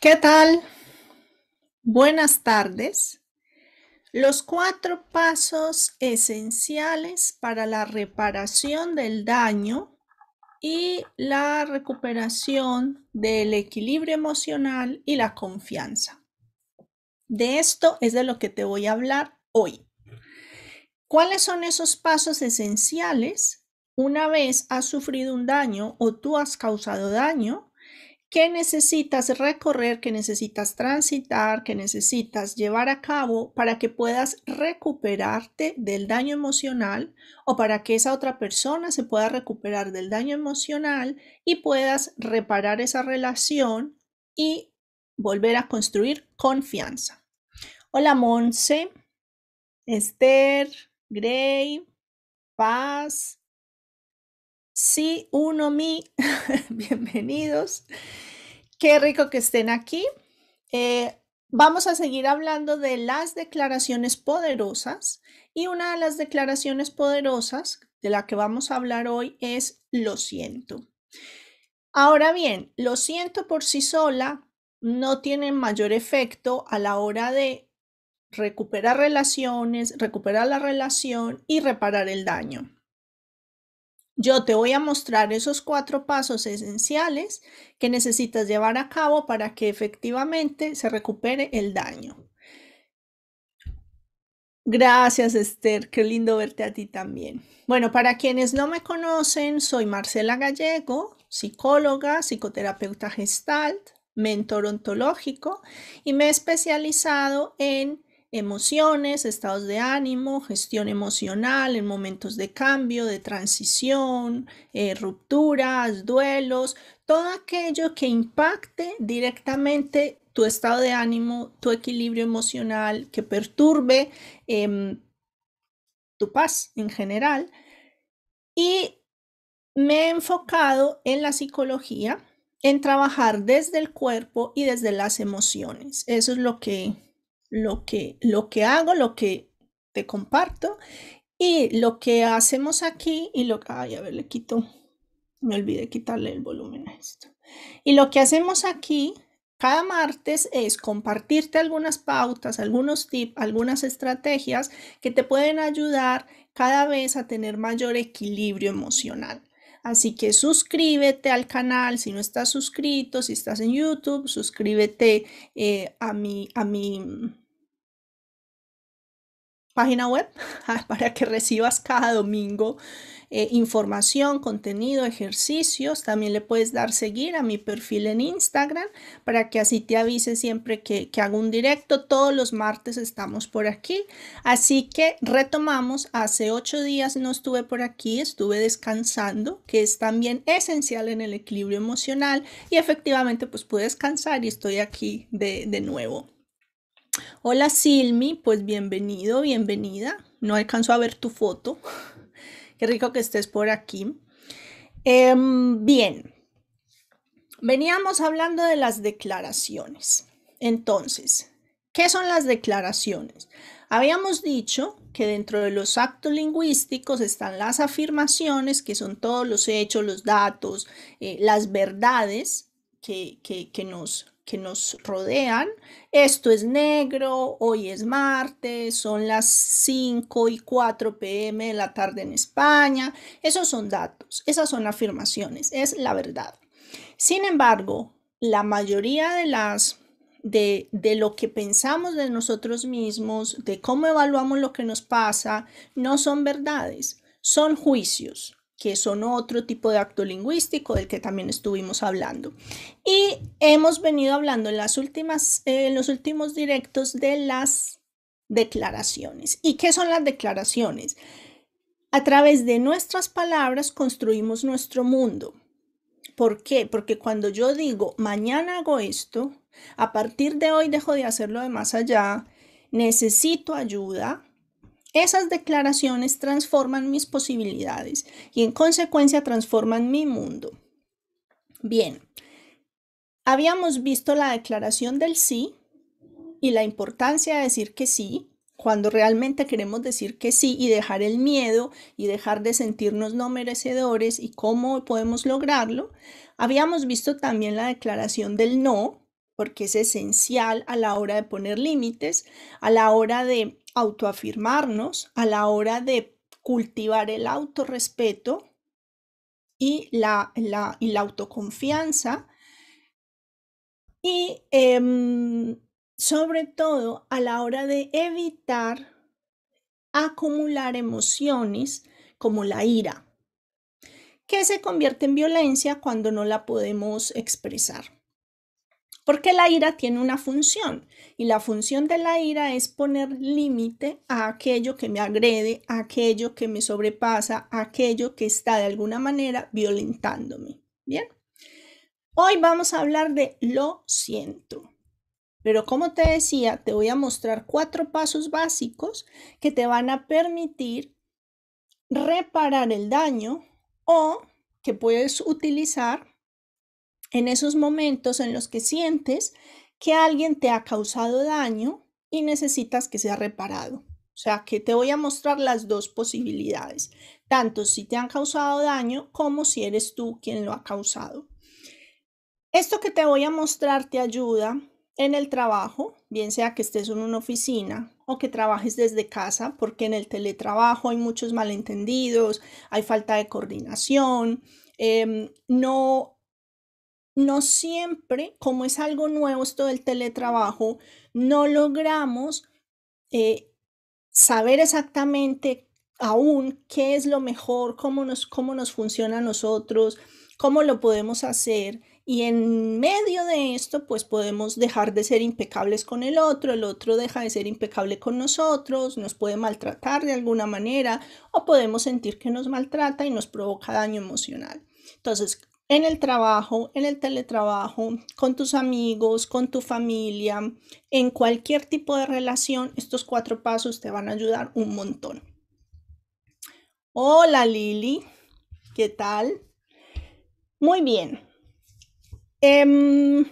¿Qué tal? Buenas tardes. Los cuatro pasos esenciales para la reparación del daño y la recuperación del equilibrio emocional y la confianza. De esto es de lo que te voy a hablar hoy. ¿Cuáles son esos pasos esenciales una vez has sufrido un daño o tú has causado daño ¿Qué necesitas recorrer, qué necesitas transitar, qué necesitas llevar a cabo para que puedas recuperarte del daño emocional o para que esa otra persona se pueda recuperar del daño emocional y puedas reparar esa relación y volver a construir confianza? Hola Monse, Esther, Gray, Paz, Sí, uno, mi. Bienvenidos. Qué rico que estén aquí. Eh, vamos a seguir hablando de las declaraciones poderosas y una de las declaraciones poderosas de la que vamos a hablar hoy es lo siento. Ahora bien, lo siento por sí sola no tiene mayor efecto a la hora de recuperar relaciones, recuperar la relación y reparar el daño. Yo te voy a mostrar esos cuatro pasos esenciales que necesitas llevar a cabo para que efectivamente se recupere el daño. Gracias, Esther. Qué lindo verte a ti también. Bueno, para quienes no me conocen, soy Marcela Gallego, psicóloga, psicoterapeuta gestalt, mentor ontológico y me he especializado en emociones, estados de ánimo, gestión emocional en momentos de cambio, de transición, eh, rupturas, duelos, todo aquello que impacte directamente tu estado de ánimo, tu equilibrio emocional, que perturbe em, tu paz en general. Y me he enfocado en la psicología, en trabajar desde el cuerpo y desde las emociones. Eso es lo que lo que, lo que hago, lo que te comparto y lo que hacemos aquí y lo que, ay, a ver, le quito, me olvidé quitarle el volumen a esto. Y lo que hacemos aquí cada martes es compartirte algunas pautas, algunos tips, algunas estrategias que te pueden ayudar cada vez a tener mayor equilibrio emocional. Así que suscríbete al canal si no estás suscrito, si estás en YouTube, suscríbete eh, a, mi, a mi página web para que recibas cada domingo eh, información, contenido, ejercicios. También le puedes dar seguir a mi perfil en Instagram para que así te avise siempre que, que hago un directo. Todos los martes estamos por aquí. Así que retomamos. Hace ocho días no estuve por aquí, estuve descansando, que es también esencial en el equilibrio emocional. Y efectivamente, pues pude descansar y estoy aquí de, de nuevo. Hola Silmi, pues bienvenido, bienvenida. No alcanzo a ver tu foto. Qué rico que estés por aquí. Em, bien, veníamos hablando de las declaraciones. Entonces, ¿qué son las declaraciones? Habíamos dicho que dentro de los actos lingüísticos están las afirmaciones, que son todos los hechos, los datos, eh, las verdades que, que, que nos que nos rodean. Esto es negro, hoy es martes, son las 5 y 4 pm de la tarde en España. Esos son datos, esas son afirmaciones, es la verdad. Sin embargo, la mayoría de las de, de, lo que pensamos de nosotros mismos, de cómo evaluamos lo que nos pasa, no son verdades, son juicios que son otro tipo de acto lingüístico del que también estuvimos hablando. Y hemos venido hablando en, las últimas, en los últimos directos de las declaraciones. ¿Y qué son las declaraciones? A través de nuestras palabras construimos nuestro mundo. ¿Por qué? Porque cuando yo digo, mañana hago esto, a partir de hoy dejo de hacerlo de más allá, necesito ayuda, esas declaraciones transforman mis posibilidades y en consecuencia transforman mi mundo. Bien, habíamos visto la declaración del sí y la importancia de decir que sí cuando realmente queremos decir que sí y dejar el miedo y dejar de sentirnos no merecedores y cómo podemos lograrlo. Habíamos visto también la declaración del no porque es esencial a la hora de poner límites, a la hora de autoafirmarnos, a la hora de cultivar el autorrespeto y la, y la autoconfianza. Y em, sobre todo a la hora de evitar acumular emociones como la ira, que se convierte en violencia cuando no la podemos expresar. Porque la ira tiene una función y la función de la ira es poner límite a aquello que me agrede, a aquello que me sobrepasa, a aquello que está de alguna manera violentándome. Bien. Hoy vamos a hablar de lo siento. Pero como te decía, te voy a mostrar cuatro pasos básicos que te van a permitir reparar el daño o que puedes utilizar en esos momentos en los que sientes que alguien te ha causado daño y necesitas que sea reparado. O sea, que te voy a mostrar las dos posibilidades, tanto si te han causado daño como si eres tú quien lo ha causado. Esto que te voy a mostrar te ayuda en el trabajo, bien sea que estés en una oficina o que trabajes desde casa, porque en el teletrabajo hay muchos malentendidos, hay falta de coordinación, em, no no siempre, como es algo nuevo esto del teletrabajo, no logramos eh, saber exactamente aún qué es lo mejor, cómo nos, cómo nos funciona a nosotros, cómo lo podemos hacer. Y en medio de esto, pues podemos dejar de ser impecables con el otro, el otro deja de ser impecable con nosotros, nos puede maltratar de alguna manera o podemos sentir que nos maltrata y nos provoca daño emocional. Entonces, en el trabajo, en el teletrabajo, con tus amigos, con tu familia, en cualquier tipo de relación, estos cuatro pasos te van a ayudar un montón. Hola Lili, ¿qué tal? Muy bien. Em,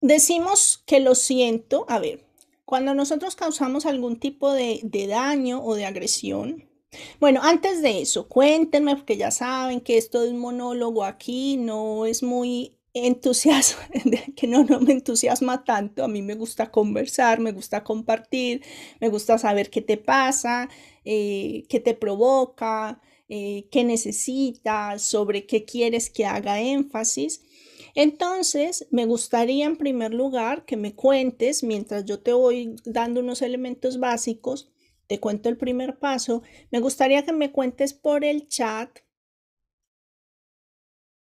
decimos que lo siento, a ver, cuando nosotros causamos algún tipo de, de daño o de agresión, bueno, antes de eso, cuéntenme, porque ya saben que esto de un monólogo aquí no es muy entusiasma, que no, no me entusiasma tanto. A mí me gusta conversar, me gusta compartir, me gusta saber qué te pasa, eh, qué te provoca, eh, qué necesitas, sobre qué quieres que haga énfasis. Entonces, me gustaría en primer lugar que me cuentes, mientras yo te voy dando unos elementos básicos, te cuento el primer paso, me gustaría que me cuentes por el chat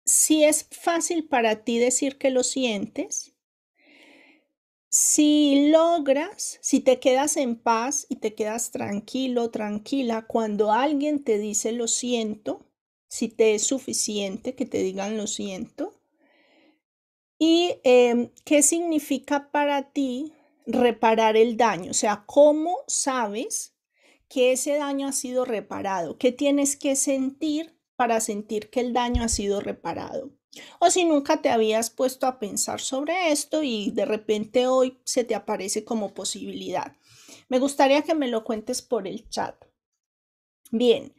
si es fácil para ti decir que lo sientes, si logras, si te quedas en paz y te quedas tranquilo, tranquila, cuando alguien te dice lo siento, si te es suficiente que te digan lo siento, y em, qué significa para ti reparar el daño, o sea, cómo sabes que ese daño ha sido reparado, qué tienes que sentir para sentir que el daño ha sido reparado. O si nunca te habías puesto a pensar sobre esto y de repente hoy se te aparece como posibilidad. Me gustaría que me lo cuentes por el chat. Bien,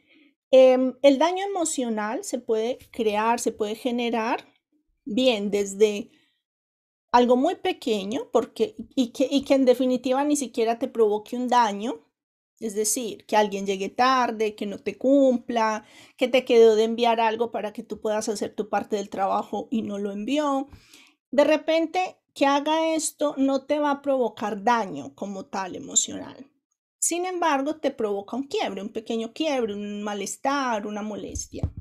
em, el daño emocional se puede crear, se puede generar, bien, desde algo muy pequeño porque, y, que, y que en definitiva ni siquiera te provoque un daño, es decir, que alguien llegue tarde, que no te cumpla, que te quedó de enviar algo para que tú puedas hacer tu parte del trabajo y no lo envió. De repente, que haga esto no te va a provocar daño como tal emocional. Sin embargo, te provoca un quiebre, un pequeño quiebre, un malestar, una molestia.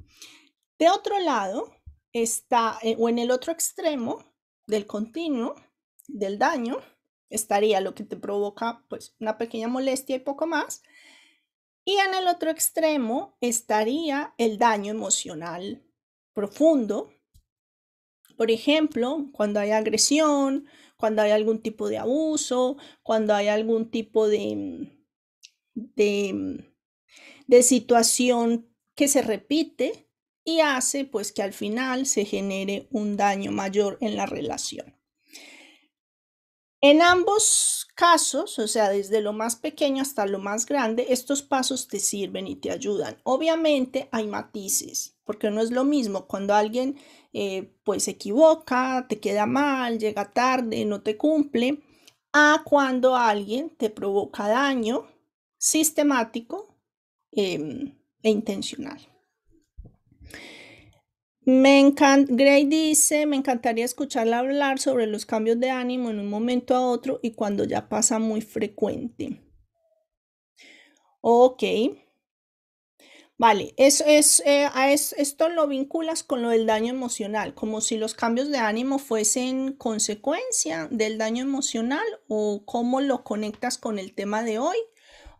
De otro lado, está, eh, o en el otro extremo, del continuo del daño estaría lo que te provoca pues una pequeña molestia y poco más. Y en el otro extremo estaría el daño emocional profundo. Por ejemplo, cuando hay agresión, cuando hay algún tipo de abuso, cuando hay algún tipo de, de, de situación que se repite y hace pues que al final se genere un daño mayor en la relación. En ambos casos, o sea, desde lo más pequeño hasta lo más grande, estos pasos te sirven y te ayudan. Obviamente hay matices, porque no es lo mismo cuando alguien eh, pues se equivoca, te queda mal, llega tarde, no te cumple, a cuando alguien te provoca daño sistemático em, e intencional. Me encanta, Gray dice, me encantaría escucharla hablar sobre los cambios de ánimo en un momento a otro y cuando ya pasa muy frecuente. Ok. Vale, es, eh, esto lo vinculas con lo del daño emocional, como si los cambios de ánimo fuesen consecuencia del daño emocional o cómo lo conectas con el tema de hoy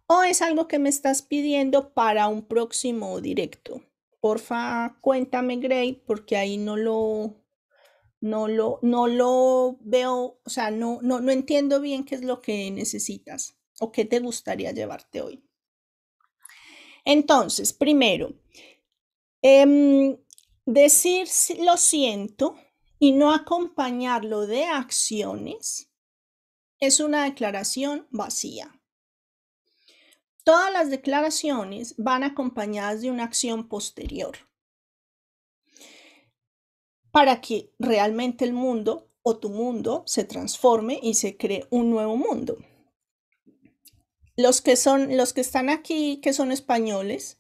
o es algo que me estás pidiendo para un próximo directo porfa, cuéntame, Gray, porque ahí no lo, no lo, no lo veo, o sea, no, no, no entiendo bien qué es lo que necesitas o qué te gustaría llevarte hoy. Entonces, primero, em, decir lo siento y no acompañarlo de acciones es una declaración vacía. Todas las declaraciones van acompañadas de una acción posterior para que realmente el mundo o tu mundo se transforme y se cree un nuevo mundo. Los que son los que están aquí, que son españoles,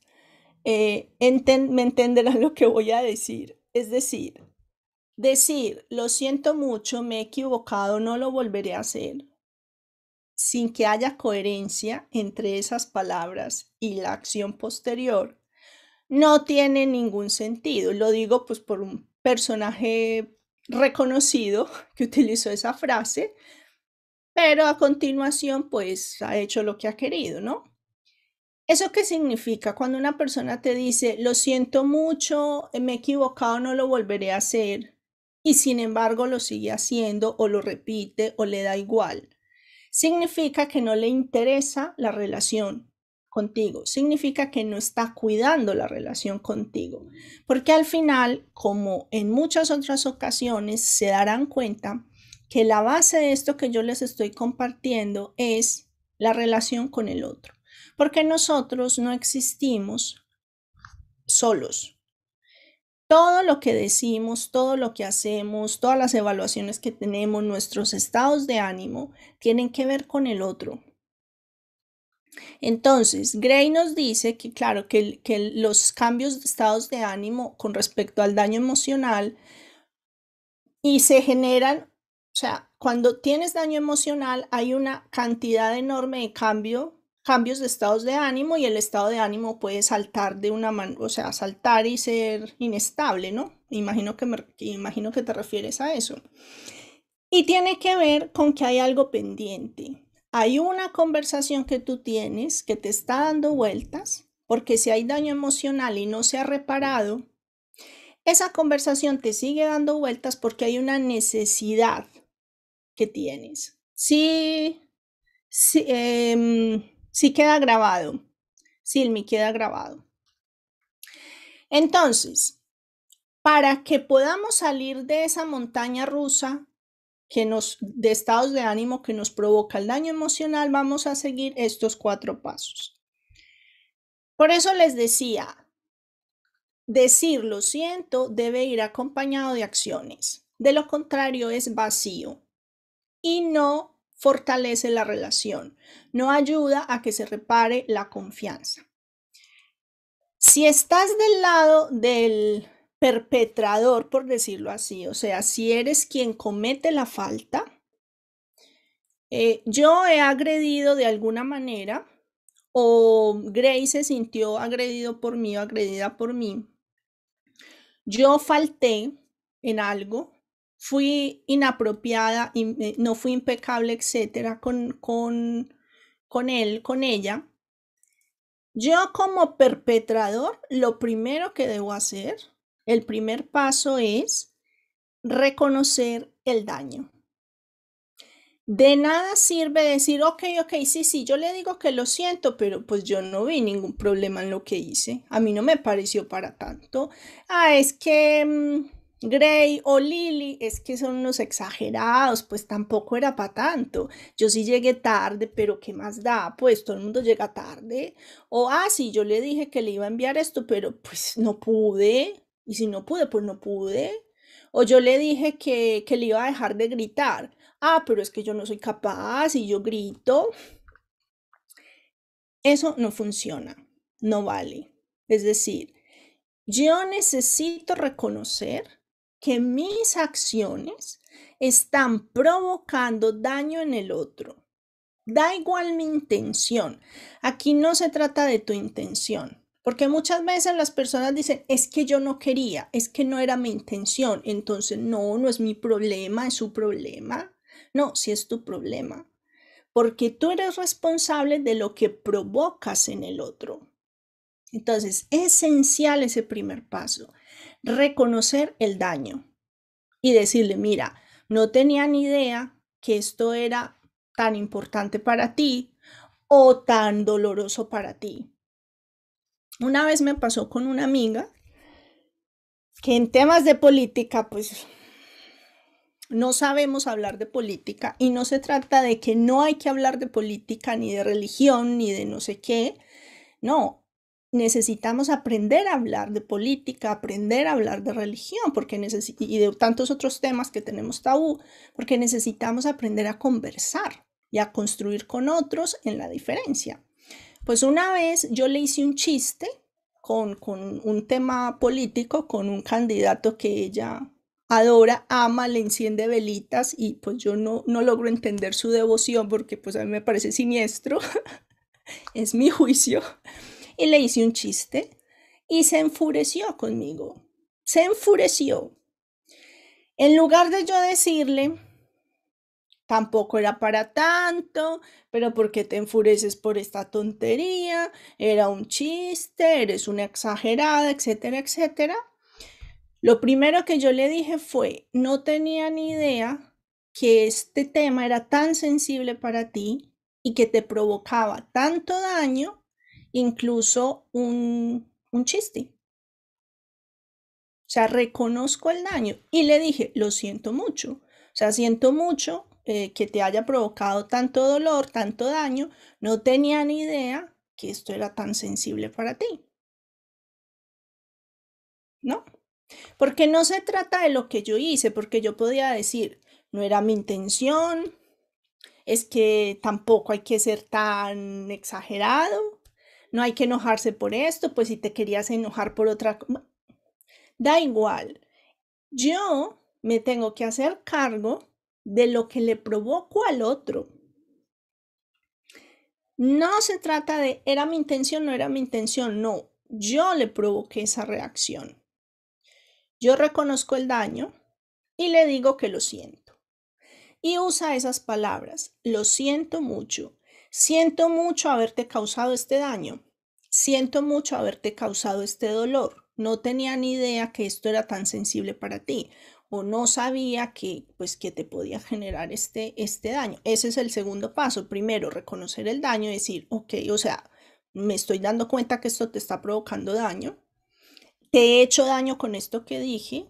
eh, me entenderán lo que voy a decir. Es decir, decir, lo siento mucho, me he equivocado, no lo volveré a hacer, sin que haya coherencia entre esas palabras y la acción posterior, no tiene ningún sentido. Lo digo pues por un personaje reconocido que utilizó esa frase, pero a continuación pues ha hecho lo que ha querido, ¿no? ¿Eso qué significa? Cuando una persona te dice, lo siento mucho, me he equivocado, no lo volveré a hacer, y sin embargo lo sigue haciendo o lo repite o le da igual significa que no le interesa la relación contigo, significa que no está cuidando la relación contigo, porque al final, como en muchas otras ocasiones, se darán cuenta que la base de esto que yo les estoy compartiendo es la relación con el otro, porque nosotros no existimos solos, todo lo que decimos, todo lo que hacemos, todas las evaluaciones que tenemos, nuestros estados de ánimo, tienen que ver con el otro. Entonces, Gray nos dice que, claro, que, los cambios de estados de ánimo con respecto al daño emocional y se generan, o sea, cuando tienes daño emocional hay una cantidad enorme de cambio cambios de estados de ánimo y el estado de ánimo puede saltar de una mano, o sea, saltar y ser inestable, ¿no? Imagino que, me, imagino que te refieres a eso. Y tiene que ver con que hay algo pendiente. Hay una conversación que tú tienes que te está dando vueltas, porque si hay daño emocional y no se ha reparado, esa conversación te sigue dando vueltas porque hay una necesidad que tienes. Sí, sí em, Sí queda grabado. me queda grabado. Entonces, para que podamos salir de esa montaña rusa que nos, de estados de ánimo que nos provoca el daño emocional, vamos a seguir estos cuatro pasos. Por eso les decía, decir lo siento debe ir acompañado de acciones. De lo contrario es vacío y no fortalece la relación, no ayuda a que se repare la confianza. Si estás del lado del perpetrador, por decirlo así, o sea, si eres quien comete la falta, eh, yo he agredido de alguna manera o Grace se sintió agredido por mí o agredida por mí, yo falté en algo, fui inapropiada, no fui impecable, etcétera, con, con, con él, con ella, yo como perpetrador, lo primero que debo hacer, el primer paso es reconocer el daño. De nada sirve decir, ok, ok, sí, sí, yo le digo que lo siento, pero pues yo no vi ningún problema en lo que hice. A mí no me pareció para tanto. Ah, es que mm, Gray o Lily es que son unos exagerados, pues tampoco era para tanto. Yo sí llegué tarde, pero ¿qué más da? Pues todo el mundo llega tarde. O, ah, sí, yo le dije que le iba a enviar esto, pero pues no pude. Y si no pude, pues no pude. O yo le dije que, que le iba a dejar de gritar. Ah, pero es que yo no soy capaz y yo grito. Eso no funciona, no vale. Es decir, yo necesito reconocer que mis acciones están provocando daño en el otro. Da igual mi intención. Aquí no se trata de tu intención. Porque muchas veces las personas dicen, es que yo no quería, es que no era mi intención. Entonces, no, no es mi problema, es su problema. No, sí es tu problema. Porque tú eres responsable de lo que provocas en el otro. Entonces, esencial ese primer paso reconocer el daño y decirle, mira, no tenía ni idea que esto era tan importante para ti o tan doloroso para ti. Una vez me pasó con una amiga que en temas de política, pues no sabemos hablar de política y no se trata de que no hay que hablar de política ni de religión ni de no sé qué. No, necesitamos aprender a hablar de política, aprender a hablar de religión porque y de tantos otros temas que tenemos tabú, porque necesitamos aprender a conversar y a construir con otros en la diferencia. Pues una vez yo le hice un chiste con, con un tema político, con un candidato que ella adora, ama, le enciende velitas y pues yo no, no logro entender su devoción porque pues a mí me parece siniestro, es mi juicio y le hice un chiste y se enfureció conmigo. Se enfureció. En lugar de yo decirle, tampoco era para tanto, pero ¿por qué te enfureces por esta tontería? Era un chiste, eres una exagerada, etcétera, etcétera. Lo primero que yo le dije fue, no tenía ni idea que este tema era tan sensible para ti y que te provocaba tanto daño incluso un, chiste. O sea, reconozco el daño y le dije, lo siento mucho. O sea, siento mucho eh, que te haya provocado tanto dolor, tanto daño. No tenía ni idea que esto era tan sensible para ti. ¿No? Porque no se trata de lo que yo hice, porque yo podía decir, no era mi intención, es que tampoco hay que ser tan exagerado, no hay que enojarse por esto, pues si te querías enojar por otra cosa, da igual. Yo me tengo que hacer cargo de lo que le provoco al otro. No se trata de, era mi intención, no era mi intención, no, yo le provoqué esa reacción. Yo reconozco el daño y le digo que lo siento. Y usa esas palabras, lo siento mucho, Siento mucho haberte causado este daño. Siento mucho haberte causado este dolor. No tenía ni idea que esto era tan sensible para ti o no sabía que pues que te podía generar este este daño. Ese es el segundo paso. Primero, reconocer el daño y decir, ok, o sea, me estoy dando cuenta que esto te está provocando daño. Te he hecho daño con esto que dije,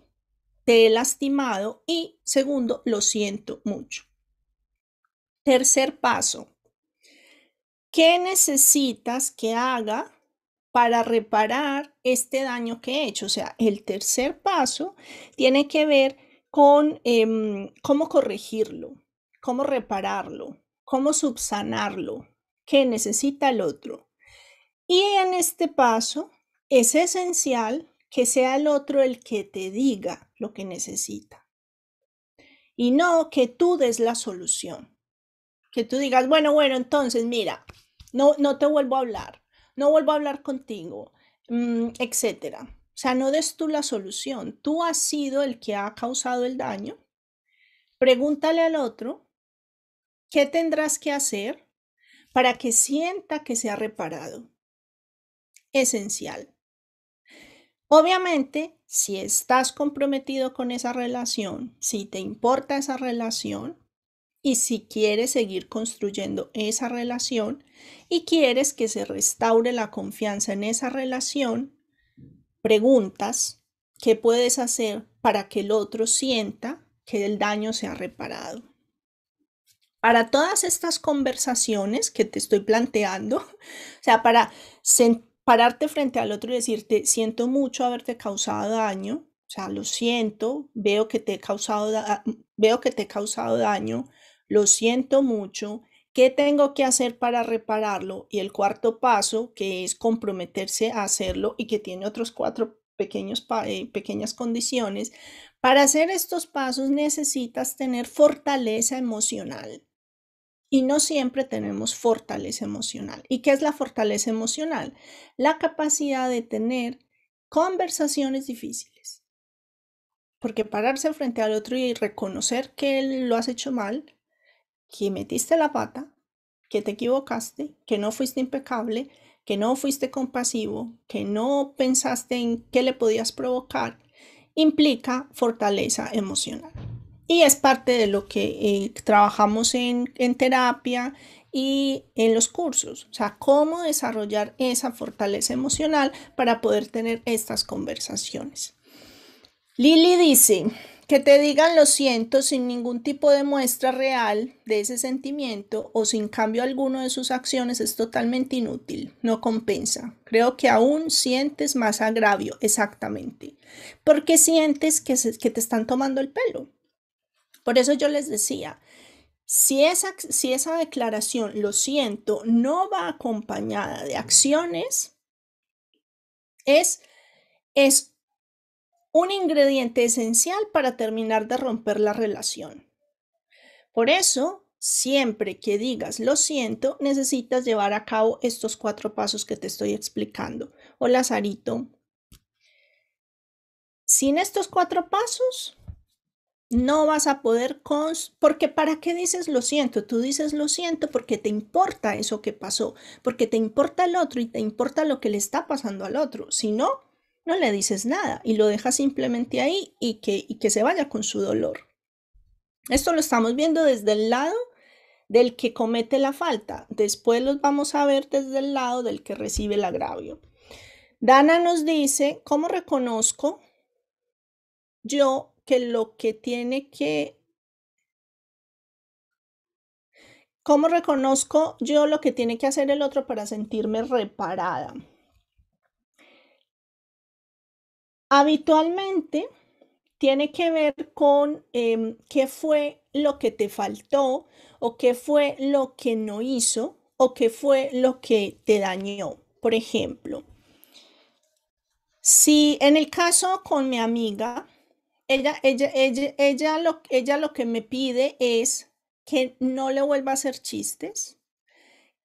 te he lastimado y segundo, lo siento mucho. Tercer paso, ¿Qué necesitas que haga para reparar este daño que he hecho? O sea, el tercer paso tiene que ver con em, cómo corregirlo, cómo repararlo, cómo subsanarlo, qué necesita el otro. Y en este paso es esencial que sea el otro el que te diga lo que necesita y no que tú des la solución. Que tú digas, bueno, bueno, entonces mira, no, no te vuelvo a hablar, no vuelvo a hablar contigo, mm, etcétera. O sea, no des tú la solución. Tú has sido el que ha causado el daño. Pregúntale al otro qué tendrás que hacer para que sienta que se ha reparado. Esencial. Obviamente, si estás comprometido con esa relación, si te importa esa relación, y si quieres seguir construyendo esa relación y quieres que se restaure la confianza en esa relación, preguntas qué puedes hacer para que el otro sienta que el daño se ha reparado. Para todas estas conversaciones que te estoy planteando, o sea, para pararte frente al otro y decirte, siento mucho haberte causado daño, o sea, lo siento, veo que te he causado, veo que te he causado daño, lo siento mucho, ¿qué tengo que hacer para repararlo? Y el cuarto paso, que es comprometerse a hacerlo y que tiene otros cuatro pequeños, eh, pequeñas condiciones. Para hacer estos pasos necesitas tener fortaleza emocional. Y no siempre tenemos fortaleza emocional. ¿Y qué es la fortaleza emocional? La capacidad de tener conversaciones difíciles. Porque pararse frente al otro y reconocer que lo has hecho mal, que metiste la pata, que te equivocaste, que no fuiste impecable, que no fuiste compasivo, que no pensaste en qué le podías provocar, implica fortaleza emocional. Y es parte de lo que eh, trabajamos en, en terapia y en los cursos, o sea, cómo desarrollar esa fortaleza emocional para poder tener estas conversaciones. Lili dice, que te digan lo siento sin ningún tipo de muestra real de ese sentimiento o sin cambio alguno de sus acciones es totalmente inútil, no compensa. Creo que aún sientes más agravio, exactamente, porque sientes que, que te están tomando el pelo. Por eso yo les decía, si esa, si esa declaración, lo siento, no va acompañada de acciones, es, es un ingrediente esencial para terminar de romper la relación. Por eso, siempre que digas lo siento, necesitas llevar a cabo estos cuatro pasos que te estoy explicando. Hola, Sarito. Sin estos cuatro pasos, no vas a poder porque para qué dices lo siento tú dices lo siento porque te importa eso que pasó porque te importa el otro y te importa lo que le está pasando al otro si no no le dices nada y lo dejas simplemente ahí y que, y que se vaya con su dolor. Esto lo estamos viendo desde el lado del que comete la falta. Después los vamos a ver desde el lado del que recibe el agravio. Dana nos dice, ¿cómo reconozco yo que lo que tiene que... ¿Cómo reconozco yo lo que tiene que hacer el otro para sentirme reparada? Habitualmente tiene que ver con em, qué fue lo que te faltó o qué fue lo que no hizo o qué fue lo que te dañó. Por ejemplo, si en el caso con mi amiga, ella, ella, ella, ella, lo, ella lo que me pide es que no le vuelva a hacer chistes,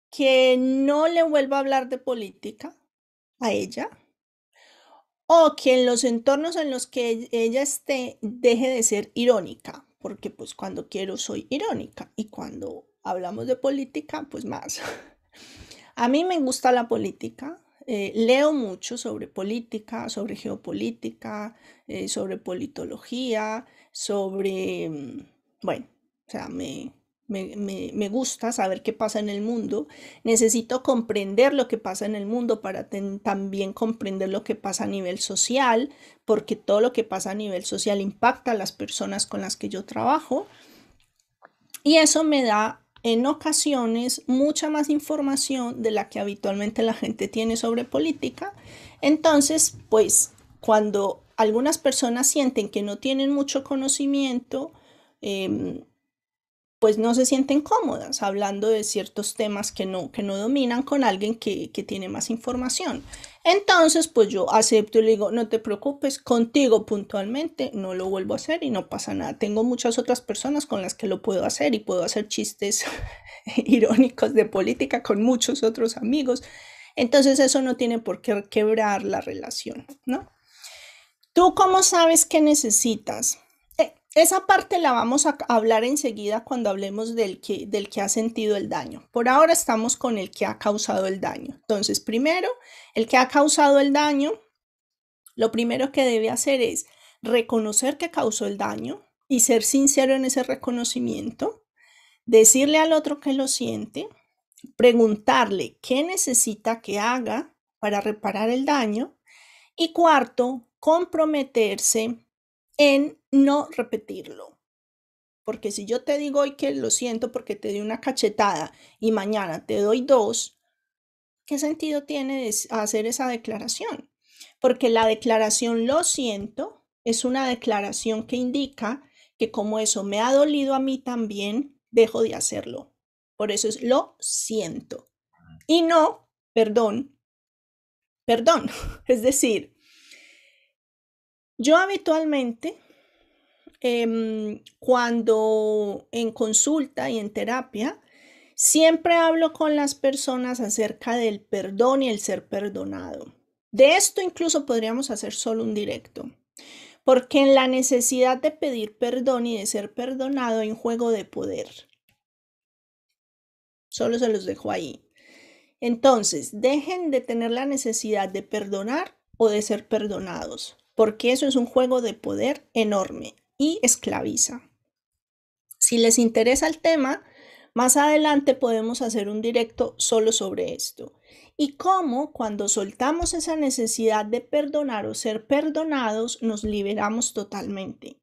que no le vuelva a hablar de política a ella, o que en los entornos en los que ella esté deje de ser irónica, porque pues cuando quiero soy irónica y cuando hablamos de política, pues más. A mí me gusta la política, eh, leo mucho sobre política, sobre geopolítica, eh, sobre politología, sobre, mm, bueno, o sea, me, me, gusta saber qué pasa en el mundo, necesito comprender lo que pasa en el mundo para también comprender lo que pasa a nivel social, porque todo lo que pasa a nivel social impacta a las personas con las que yo trabajo. Y eso me da en ocasiones mucha más información de la que habitualmente la gente tiene sobre política. Entonces, pues cuando algunas personas sienten que no tienen mucho conocimiento, em, pues no se sienten cómodas hablando de ciertos temas que no, que no dominan con alguien que, que, tiene más información. Entonces, pues yo acepto y le digo, no te preocupes, contigo puntualmente no lo vuelvo a hacer y no pasa nada. Tengo muchas otras personas con las que lo puedo hacer y puedo hacer chistes irónicos de política con muchos otros amigos. Entonces eso no tiene por qué quebrar la relación, ¿no? ¿Tú cómo sabes qué necesitas? Esa parte la vamos a hablar enseguida cuando hablemos del que, del que ha sentido el daño. Por ahora estamos con el que ha causado el daño. Entonces, primero, el que ha causado el daño, lo primero que debe hacer es reconocer que causó el daño y ser sincero en ese reconocimiento, decirle al otro que lo siente, preguntarle qué necesita que haga para reparar el daño y cuarto, comprometerse en no repetirlo. Porque si yo te digo hoy que lo siento porque te di una cachetada y mañana te doy dos, ¿qué sentido tiene hacer esa declaración? Porque la declaración lo siento es una declaración que indica que como eso me ha dolido a mí también, dejo de hacerlo. Por eso es lo siento. Y no, perdón, perdón. Es decir, yo habitualmente, em, cuando en consulta y en terapia, siempre hablo con las personas acerca del perdón y el ser perdonado. De esto incluso podríamos hacer solo un directo, porque en la necesidad de pedir perdón y de ser perdonado hay un juego de poder. Solo se los dejo ahí. Entonces, dejen de tener la necesidad de perdonar o de ser perdonados porque eso es un juego de poder enorme y esclaviza. Si les interesa el tema, más adelante podemos hacer un directo solo sobre esto y cómo cuando soltamos esa necesidad de perdonar o ser perdonados nos liberamos totalmente.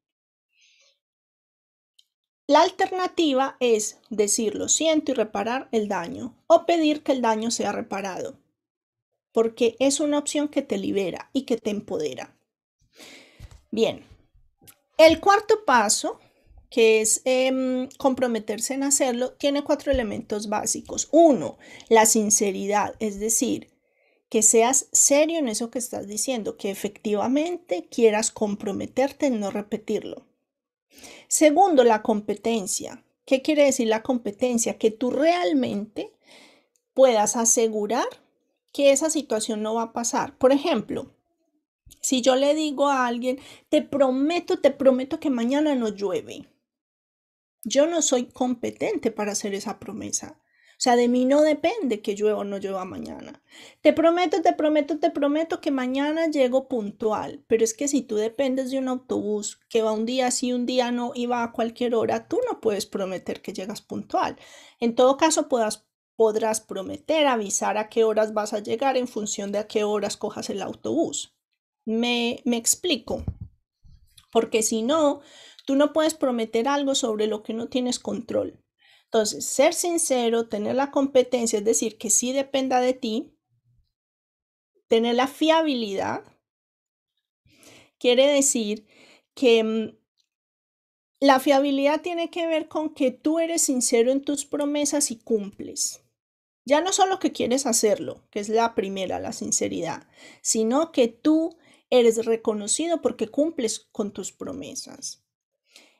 La alternativa es decir lo siento y reparar el daño o pedir que el daño sea reparado, porque es una opción que te libera y que te empodera. Bien, el cuarto paso, que es em, comprometerse en hacerlo, tiene cuatro elementos básicos. Uno, la sinceridad, es decir, que seas serio en eso que estás diciendo, que efectivamente quieras comprometerte en no repetirlo. Segundo, la competencia. ¿Qué quiere decir la competencia? Que tú realmente puedas asegurar que esa situación no va a pasar. Por ejemplo, si yo le digo a alguien, te prometo, te prometo que mañana no llueve, yo no soy competente para hacer esa promesa. O sea, de mí no depende que llueva o no llueva mañana. Te prometo, te prometo, te prometo que mañana llego puntual. Pero es que si tú dependes de un autobús que va un día sí, un día no y va a cualquier hora, tú no puedes prometer que llegas puntual. En todo caso, podrás prometer avisar a qué horas vas a llegar en función de a qué horas cojas el autobús. Me, explico. Porque si no, tú no puedes prometer algo sobre lo que no tienes control. Entonces, ser sincero, tener la competencia, es decir, que sí dependa de ti, tener la fiabilidad, quiere decir que mm, la fiabilidad tiene que ver con que tú eres sincero en tus promesas y cumples. Ya no solo que quieres hacerlo, que es la primera, la sinceridad, sino que tú eres reconocido porque cumples con tus promesas.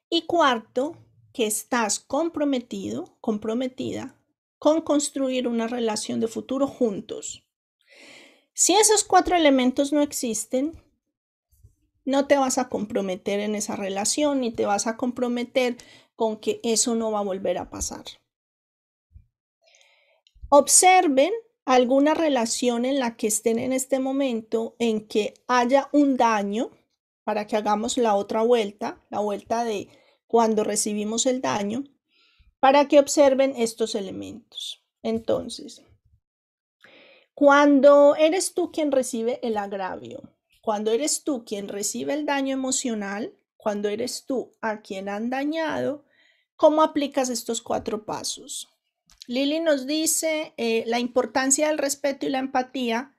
Y cuarto, que estás comprometido, comprometida con construir una relación de futuro juntos. Si esos cuatro elementos no existen, no te vas a comprometer en esa relación ni te vas a comprometer con que eso no va a volver a pasar. Observen alguna relación en la que estén en este momento en que haya un daño para que hagamos la otra vuelta, la vuelta de cuando recibimos el daño, para que observen estos elementos. Entonces, cuando eres tú quien recibe el agravio, cuando eres tú quien recibe el daño emocional, cuando eres tú a quien han dañado, ¿cómo aplicas estos cuatro pasos? Lili nos dice eh, la importancia del respeto y la empatía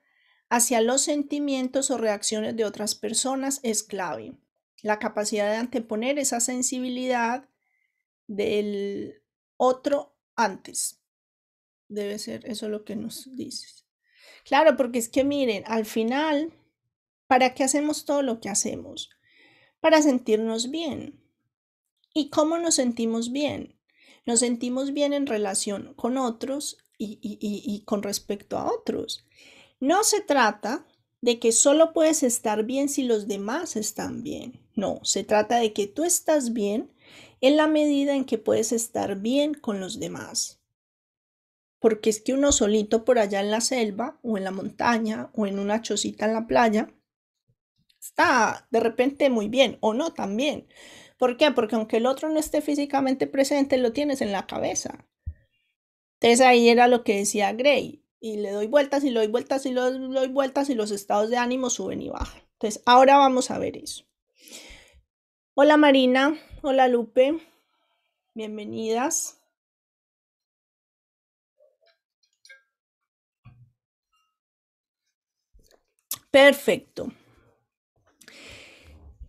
hacia los sentimientos o reacciones de otras personas es clave. La capacidad de anteponer esa sensibilidad del otro antes. Debe ser eso lo que nos dices. Claro, porque es que miren, al final, ¿para qué hacemos todo lo que hacemos? Para sentirnos bien. ¿Y cómo nos sentimos bien? Nos sentimos bien en relación con otros y, con respecto a otros. No se trata de que solo puedes estar bien si los demás están bien. No, se trata de que tú estás bien en la medida en que puedes estar bien con los demás. Porque es que uno solito por allá en la selva o en la montaña o en una chocita en la playa está de repente muy bien o no también. ¿Por qué? Porque aunque el otro no esté físicamente presente, lo tienes en la cabeza. Entonces ahí era lo que decía Gray. Y le doy vueltas y le doy vueltas y le doy vueltas y los estados de ánimo suben y bajan. Entonces ahora vamos a ver eso. Hola Marina, hola Lupe, bienvenidas. Perfecto.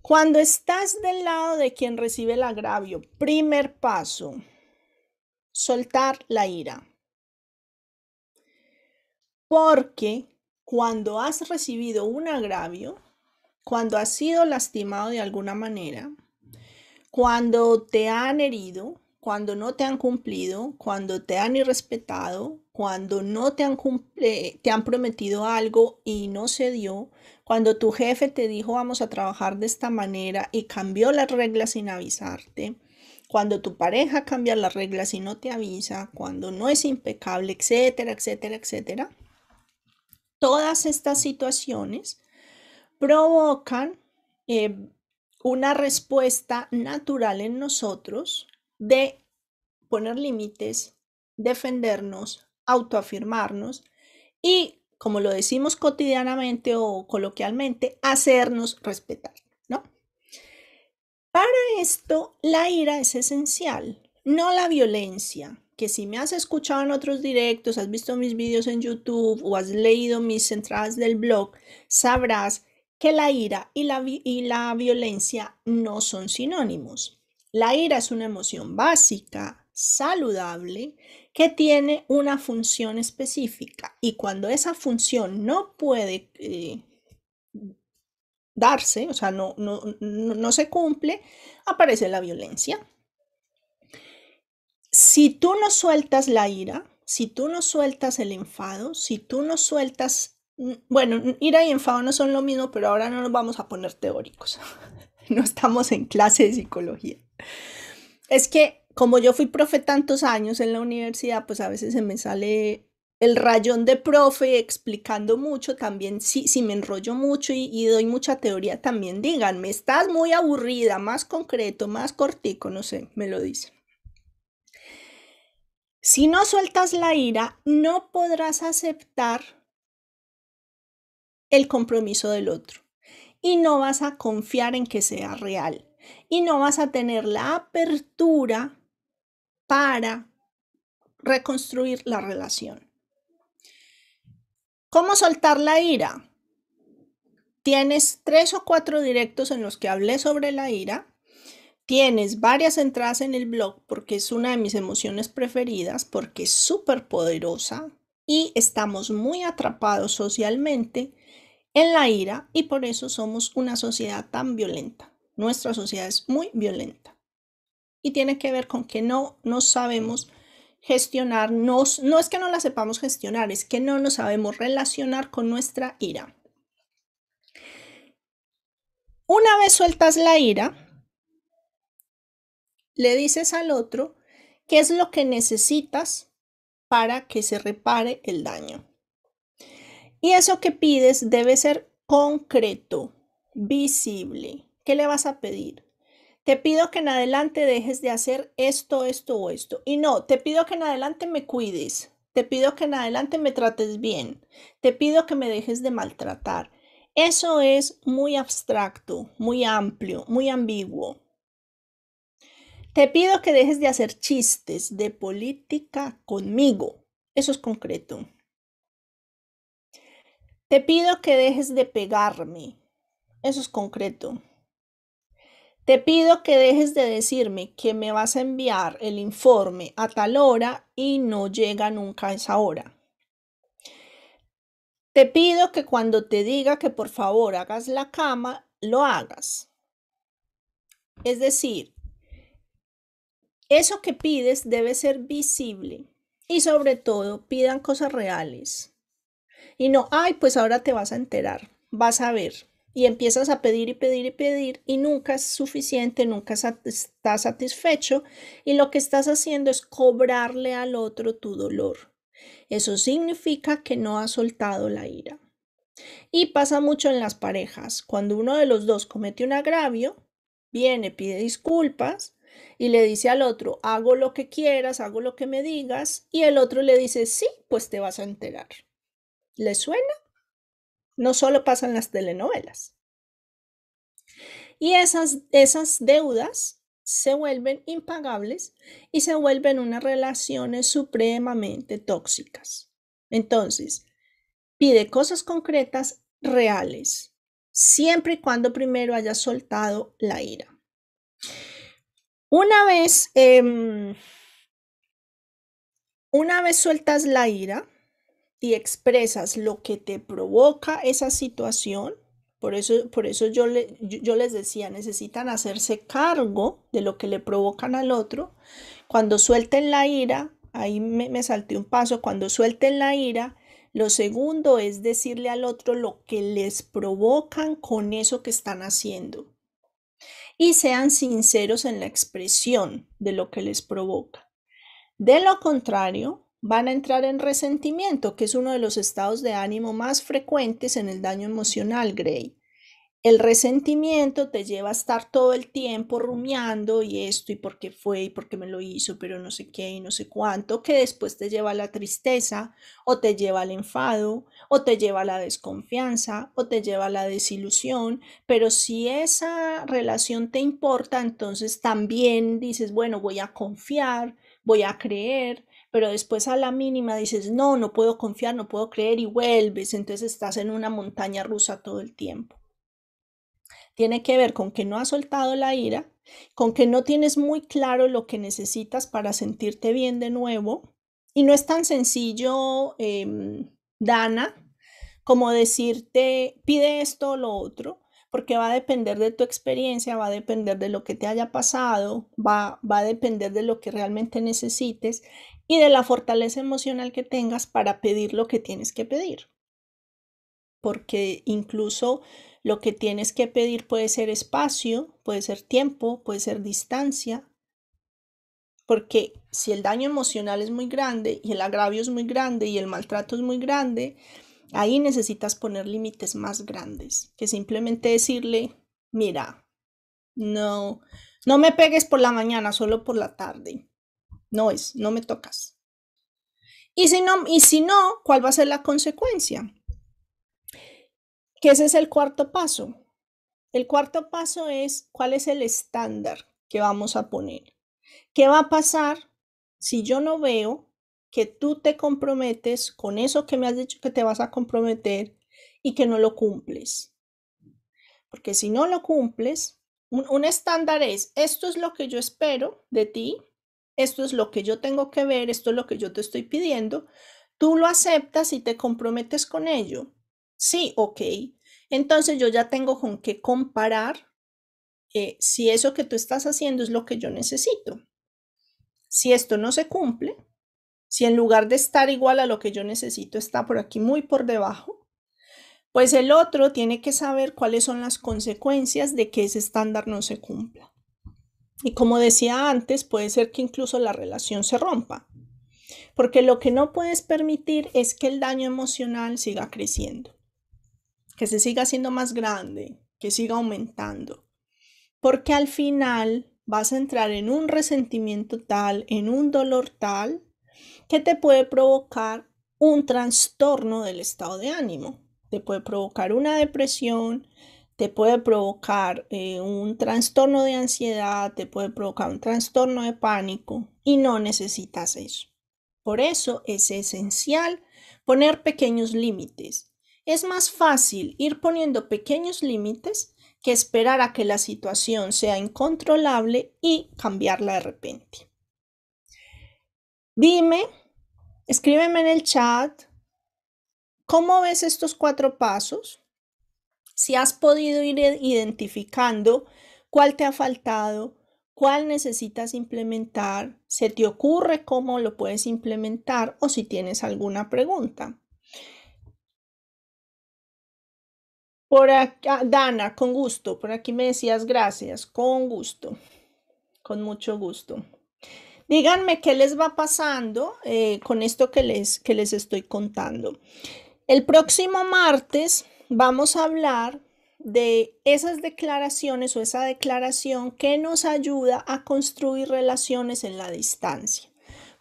Cuando estás del lado de quien recibe el agravio, primer paso, soltar la ira. Porque cuando has recibido un agravio, cuando has sido lastimado de alguna manera, cuando te han herido, cuando no te han cumplido, cuando te han irrespetado, cuando no te han, te han prometido algo y no se dio, cuando tu jefe te dijo vamos a trabajar de esta manera y cambió las reglas sin avisarte, cuando tu pareja cambia las reglas y no te avisa, cuando no es impecable, etcétera, etcétera, etcétera. Todas estas situaciones provocan eh, una respuesta natural en nosotros de poner límites, defendernos, autoafirmarnos y, como lo decimos cotidianamente o coloquialmente, hacernos respetar, ¿no? Para esto, la ira es esencial, no la violencia, que si me has escuchado en otros directos, has visto mis vídeos en YouTube o has leído mis entradas del blog, sabrás que la ira y la, y la violencia no son sinónimos. La ira es una emoción básica, saludable, que tiene una función específica y cuando esa función no puede eh, darse, o sea, no, no, no se cumple, aparece la violencia. Si tú no sueltas la ira, si tú no sueltas el enfado, si tú no sueltas bueno, ira y enfado no son lo mismo, pero ahora no nos vamos a poner teóricos. no estamos en clase de psicología. Es que como yo fui profe tantos años en la universidad, pues a veces se me sale el rayón de profe explicando mucho, también si, si me enrollo mucho y, y, doy mucha teoría, también díganme, estás muy aburrida, más concreto, más cortico, no sé, me lo dicen. Si no sueltas la ira, no podrás aceptar el compromiso del otro y no vas a confiar en que sea real y no vas a tener la apertura para reconstruir la relación. ¿Cómo soltar la ira? Tienes tres o cuatro directos en los que hablé sobre la ira. Tienes varias entradas en el blog porque es una de mis emociones preferidas, porque es súper poderosa y estamos muy atrapados socialmente en la ira y por eso somos una sociedad tan violenta. Nuestra sociedad es muy violenta y tiene que ver con que no nos sabemos gestionar, no, es que no la sepamos gestionar, es que no nos sabemos relacionar con nuestra ira. Una vez sueltas la ira, le dices al otro qué es lo que necesitas para que se repare el daño. Y eso que pides debe ser concreto, visible. ¿Qué le vas a pedir? Te pido que en adelante dejes de hacer esto, esto o esto. Y no, te pido que en adelante me cuides. Te pido que en adelante me trates bien. Te pido que me dejes de maltratar. Eso es muy abstracto, muy amplio, muy ambiguo. Te pido que dejes de hacer chistes de política conmigo. Eso es concreto. Te pido que dejes de pegarme. Eso es concreto. Te pido que dejes de decirme que me vas a enviar el informe a tal hora y no llega nunca a esa hora. Te pido que cuando te diga que por favor hagas la cama, lo hagas. Es decir, eso que pides debe ser visible y sobre todo pidan cosas reales. Y no, ay, pues ahora te vas a enterar, vas a ver. Y empiezas a pedir y pedir y pedir y nunca es suficiente, nunca estás satisfecho y lo que estás haciendo es cobrarle al otro tu dolor. Eso significa que no has soltado la ira. Y pasa mucho en las parejas. Cuando uno de los dos comete un agravio, viene, pide disculpas y le dice al otro, hago lo que quieras, hago lo que me digas, y el otro le dice, sí, pues te vas a enterar. ¿Le suena? No solo pasa en las telenovelas. Y esas, esas deudas se vuelven impagables y se vuelven unas relaciones supremamente tóxicas. Entonces, pide cosas concretas, reales, siempre y cuando primero hayas soltado la ira. Una vez, em, una vez sueltas la ira y expresas lo que te provoca esa situación, por eso, por eso yo, le, yo, les decía, necesitan hacerse cargo de lo que le provocan al otro. Cuando suelten la ira, ahí me, me salté un paso, cuando suelten la ira, lo segundo es decirle al otro lo que les provocan con eso que están haciendo y sean sinceros en la expresión de lo que les provoca. De lo contrario, van a entrar en resentimiento, que es uno de los estados de ánimo más frecuentes en el daño emocional, Gray. El resentimiento te lleva a estar todo el tiempo rumiando y esto y por qué fue y por qué me lo hizo, pero no sé qué y no sé cuánto, que después te lleva a la tristeza o te lleva al enfado o te lleva a la desconfianza o te lleva a la desilusión, pero si esa relación te importa, entonces también dices, bueno, voy a confiar, voy a creer, pero después a la mínima dices, no, no puedo confiar, no puedo creer y vuelves, entonces estás en una montaña rusa todo el tiempo tiene que ver con que no has soltado la ira, con que no tienes muy claro lo que necesitas para sentirte bien de nuevo. Y no es tan sencillo, em, Dana, como decirte, pide esto o lo otro, porque va a depender de tu experiencia, va a depender de lo que te haya pasado, va, va a depender de lo que realmente necesites y de la fortaleza emocional que tengas para pedir lo que tienes que pedir. Porque incluso lo que tienes que pedir puede ser espacio, puede ser tiempo, puede ser distancia. Porque si el daño emocional es muy grande y el agravio es muy grande y el maltrato es muy grande, ahí necesitas poner límites más grandes que simplemente decirle, mira, no, no me pegues por la mañana, solo por la tarde. No es, no me tocas. Y si no, y si no, ¿cuál va a ser la consecuencia? que ese es el cuarto paso. El cuarto paso es cuál es el estándar que vamos a poner. ¿Qué va a pasar si yo no veo que tú te comprometes con eso que me has dicho que te vas a comprometer y que no lo cumples? Porque si no lo cumples, un, un estándar es, esto es lo que yo espero de ti, esto es lo que yo tengo que ver, esto es lo que yo te estoy pidiendo, tú lo aceptas y te comprometes con ello. Sí, ok. Entonces yo ya tengo con qué comparar eh, si eso que tú estás haciendo es lo que yo necesito. Si esto no se cumple, si en lugar de estar igual a lo que yo necesito está por aquí muy por debajo, pues el otro tiene que saber cuáles son las consecuencias de que ese estándar no se cumpla. Y como decía antes, puede ser que incluso la relación se rompa, porque lo que no puedes permitir es que el daño emocional siga creciendo que se siga haciendo más grande, que siga aumentando. Porque al final vas a entrar en un resentimiento tal, en un dolor tal, que te puede provocar un trastorno del estado de ánimo. Te puede provocar una depresión, te puede provocar eh, un trastorno de ansiedad, te puede provocar un trastorno de pánico y no necesitas eso. Por eso es esencial poner pequeños límites es más fácil ir poniendo pequeños límites que esperar a que la situación sea incontrolable y cambiarla de repente. Dime, escríbeme en el chat, ¿cómo ves estos cuatro pasos? Si has podido ir identificando cuál te ha faltado, cuál necesitas implementar, se te ocurre cómo lo puedes implementar o si tienes alguna pregunta. Por acá, Dana, con gusto. Por aquí me decías gracias, con gusto, con mucho gusto. Díganme qué les va pasando eh, con esto que les, que les estoy contando. El próximo martes vamos a hablar de esas declaraciones o esa declaración que nos ayuda a construir relaciones en la distancia.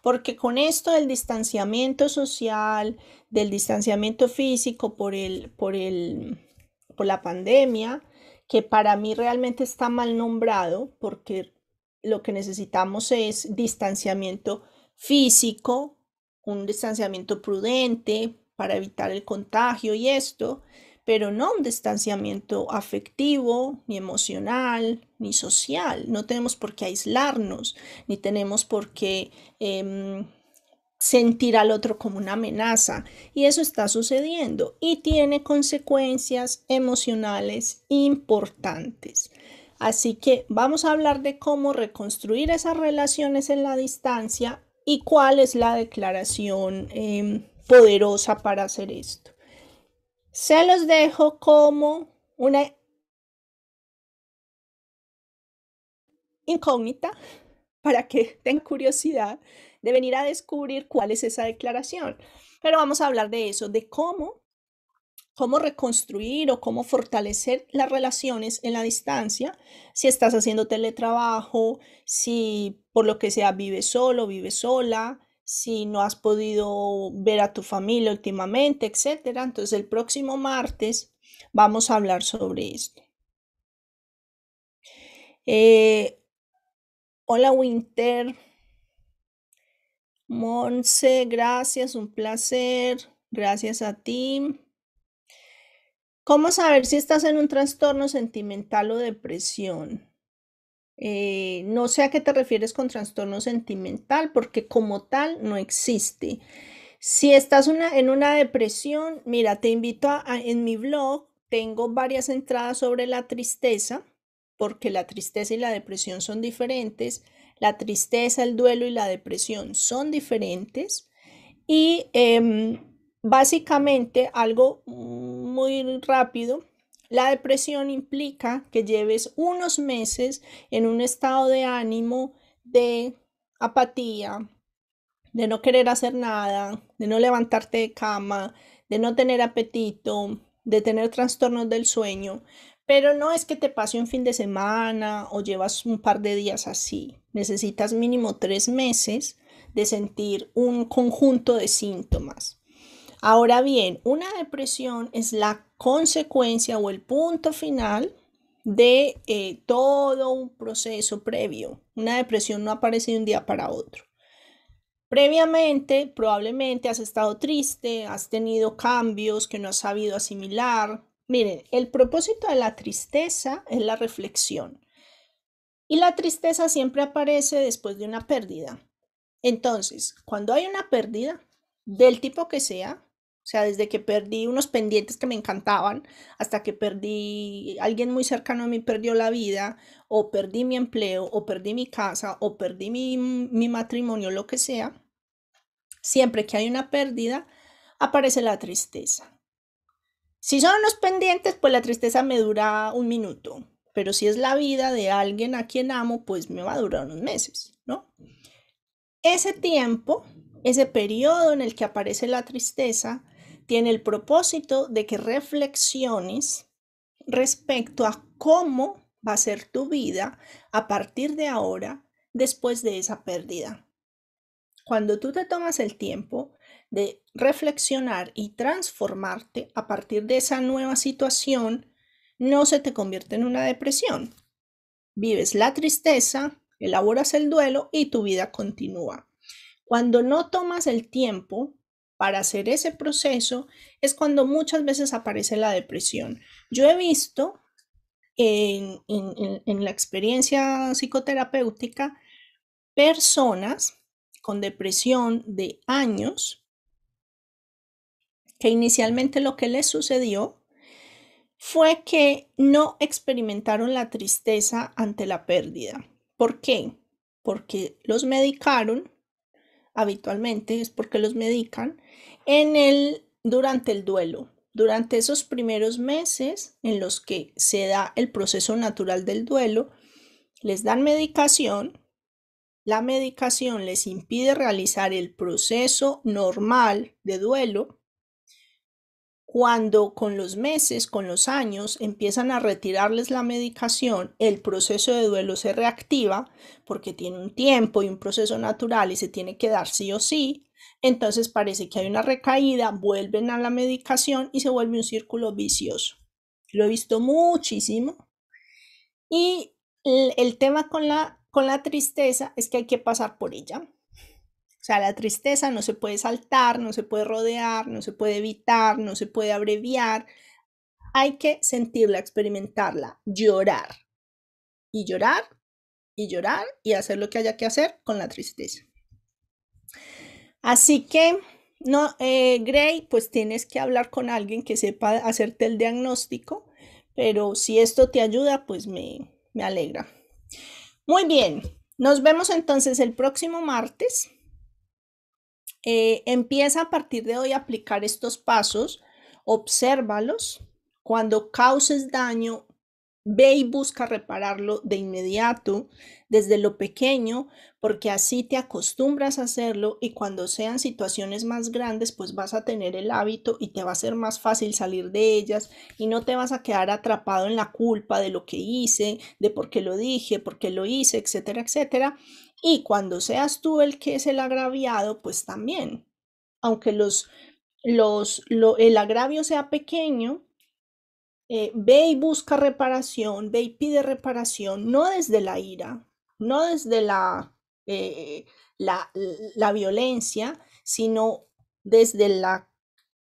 Porque con esto del distanciamiento social, del distanciamiento físico por el, por el la pandemia, que para mí realmente está mal nombrado porque lo que necesitamos es distanciamiento físico, un distanciamiento prudente para evitar el contagio y esto, pero no un distanciamiento afectivo, ni emocional, ni social. No tenemos por qué aislarnos, ni tenemos por qué em, sentir al otro como una amenaza. Y eso está sucediendo y tiene consecuencias emocionales importantes. Así que vamos a hablar de cómo reconstruir esas relaciones en la distancia y cuál es la declaración em, poderosa para hacer esto. Se los dejo como una incógnita para que tengan curiosidad de venir a descubrir cuál es esa declaración. Pero vamos a hablar de eso, de cómo, cómo reconstruir o cómo fortalecer las relaciones en la distancia, si estás haciendo teletrabajo, si por lo que sea vives solo, vives sola, si no has podido ver a tu familia últimamente, etcétera. Entonces el próximo martes vamos a hablar sobre esto. Eh, hola Winter. Monse, gracias, un placer. Gracias a ti. ¿Cómo saber si estás en un trastorno sentimental o depresión? Eh, no sé a qué te refieres con trastorno sentimental, porque como tal no existe. Si estás en una depresión, mira, te invito a, en mi blog, tengo varias entradas sobre la tristeza, porque la tristeza y la depresión son diferentes. La tristeza, el duelo y la depresión son diferentes. Y em, básicamente algo muy rápido la depresión implica que lleves unos meses en un estado de ánimo de apatía, de no querer hacer nada, de no levantarte de cama, de no tener apetito, de tener trastornos del sueño. Pero no es que te pase un fin de semana o llevas un par de días así. Necesitas mínimo tres meses de sentir un conjunto de síntomas. Ahora bien, una depresión es la consecuencia o el punto final de eh, todo un proceso previo. Una depresión no aparece de un día para otro. Previamente, probablemente has estado triste, has tenido cambios que no has sabido asimilar. Miren, el propósito de la tristeza es la reflexión. Y la tristeza siempre aparece después de una pérdida. Entonces, cuando hay una pérdida, del tipo que sea, sea, desde que perdí unos pendientes que me encantaban, hasta que perdí, alguien muy cercano a mí perdió la vida, o perdí mi empleo, o perdí mi casa, o perdí mi, mi matrimonio, lo que sea, siempre que hay una pérdida, aparece la tristeza. Si son unos pendientes, pues la tristeza me dura un minuto, pero si es la vida de alguien a quien amo, pues me va a durar unos meses, ¿no? Ese tiempo, ese periodo en el que aparece la tristeza, tiene el propósito de que reflexiones respecto a cómo va a ser tu vida a partir de ahora después de esa pérdida. Cuando tú te tomas el tiempo de reflexionar y transformarte a partir de esa nueva situación, no se te convierte en una depresión. Vives la tristeza, elaboras el duelo y tu vida continúa. Cuando no tomas el tiempo para hacer ese proceso es cuando muchas veces aparece la depresión. Yo he visto en, la experiencia psicoterapéutica personas con depresión de años que inicialmente lo que les sucedió fue que no experimentaron la tristeza ante la pérdida. ¿Por qué? Porque los medicaron habitualmente, es porque los medican, en el, durante el duelo, durante esos primeros meses en los que se da el proceso natural del duelo, les dan medicación, la medicación les impide realizar el proceso normal de duelo, cuando con los meses, con los años, empiezan a retirarles la medicación, el proceso de duelo se reactiva porque tiene un tiempo y un proceso natural y se tiene que dar sí o sí. Entonces parece que hay una recaída, vuelven a la medicación y se vuelve un círculo vicioso. Lo he visto muchísimo Y el, tema con la, con la tristeza es que hay que pasar por ella. O sea, la tristeza no se puede saltar, no se puede rodear, no se puede evitar, no se puede abreviar. Hay que sentirla, experimentarla, llorar. Y llorar, y llorar, y hacer lo que haya que hacer con la tristeza. Así que, no, eh, Gray, pues tienes que hablar con alguien que sepa hacerte el diagnóstico, pero si esto te ayuda, pues me, me alegra. Muy bien, nos vemos entonces el próximo martes. Eh, empieza a partir de hoy a aplicar estos pasos, obsérvalos. Cuando causes daño, ve y busca repararlo de inmediato, desde lo pequeño, porque así te acostumbras a hacerlo y cuando sean situaciones más grandes, pues vas a tener el hábito y te va a ser más fácil salir de ellas y no te vas a quedar atrapado en la culpa de lo que hice, de por qué lo dije, por qué lo hice, etcétera, etcétera. Y cuando seas tú el que es el agraviado, pues también, aunque los, los, el agravio sea pequeño, eh, ve y busca reparación, ve y pide reparación, no desde la ira, no desde la eh, la, la violencia, sino desde la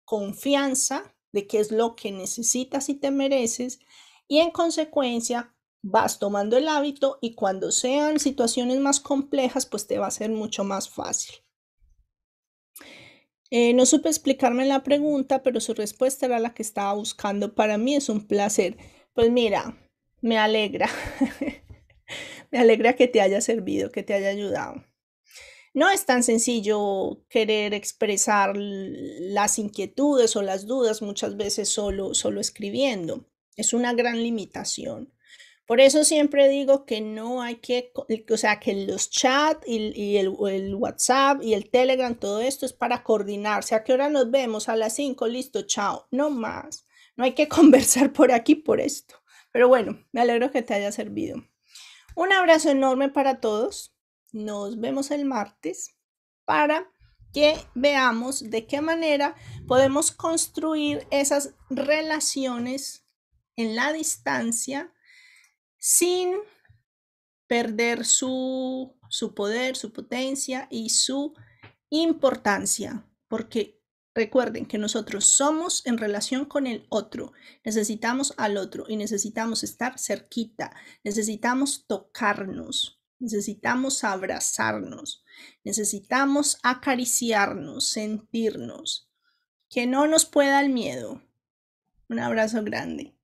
confianza de qué es lo que necesitas y te mereces y en consecuencia vas tomando el hábito y cuando sean situaciones más complejas pues te va a ser mucho más fácil. Eh, no supe explicarme la pregunta, pero su respuesta era la que estaba buscando. Para mí es un placer. Pues mira, me alegra. Me alegra que te haya servido, que te haya ayudado. No es tan sencillo querer expresar las inquietudes o las dudas muchas veces solo, solo escribiendo. Es una gran limitación. Por eso siempre digo que no hay que, o sea, que los chats y, el, el, WhatsApp y el Telegram, todo esto es para coordinarse. ¿A qué hora nos vemos? A las 5, listo, chao. No más. No hay que conversar por aquí por esto. Pero bueno, me alegro que te haya servido. Un abrazo enorme para todos. Nos vemos el martes para que veamos de qué manera podemos construir esas relaciones en la distancia sin perder su, su poder, su potencia y su importancia, porque Recuerden que nosotros somos en relación con el otro, necesitamos al otro y necesitamos estar cerquita, necesitamos tocarnos, necesitamos abrazarnos, necesitamos acariciarnos, sentirnos, que no nos pueda el miedo. Un abrazo grande.